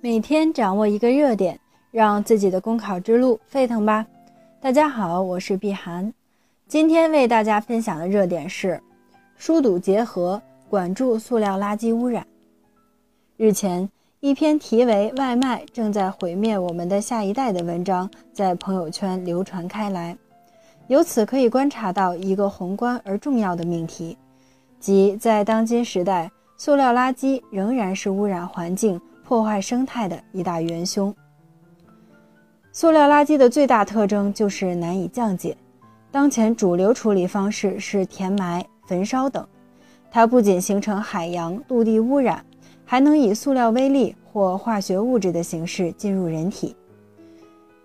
每天掌握一个热点，让自己的公考之路沸腾吧！大家好，我是碧涵，今天为大家分享的热点是疏堵结合，管住塑料垃圾污染。日前，一篇题为《外卖正在毁灭我们的下一代》的文章在朋友圈流传开来，由此可以观察到一个宏观而重要的命题，即在当今时代，塑料垃圾仍然是污染环境。破坏生态的一大元凶。塑料垃圾的最大特征就是难以降解。当前主流处理方式是填埋、焚烧等。它不仅形成海洋、陆地污染，还能以塑料微粒或化学物质的形式进入人体。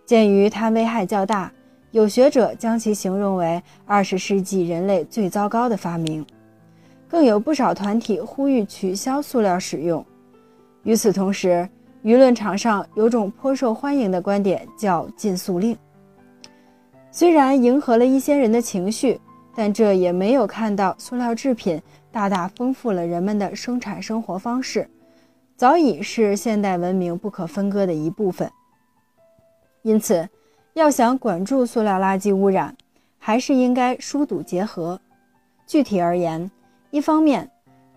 鉴于它危害较大，有学者将其形容为二十世纪人类最糟糕的发明。更有不少团体呼吁取消塑料使用。与此同时，舆论场上有种颇受欢迎的观点，叫“禁塑令”。虽然迎合了一些人的情绪，但这也没有看到塑料制品大大丰富了人们的生产生活方式，早已是现代文明不可分割的一部分。因此，要想管住塑料垃圾污染，还是应该疏堵结合。具体而言，一方面，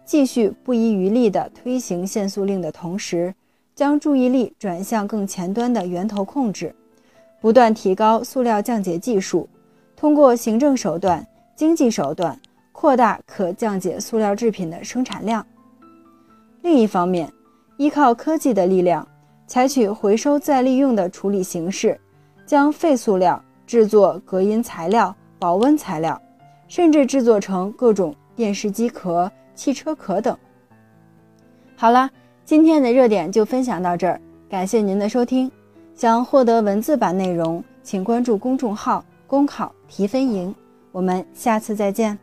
继续不遗余力地推行限塑令的同时，将注意力转向更前端的源头控制，不断提高塑料降解技术，通过行政手段、经济手段扩大可降解塑料制品的生产量。另一方面，依靠科技的力量，采取回收再利用的处理形式，将废塑料制作隔音材料、保温材料，甚至制作成各种电视机壳。汽车壳等。好了，今天的热点就分享到这儿，感谢您的收听。想获得文字版内容，请关注公众号“公考提分营”。我们下次再见。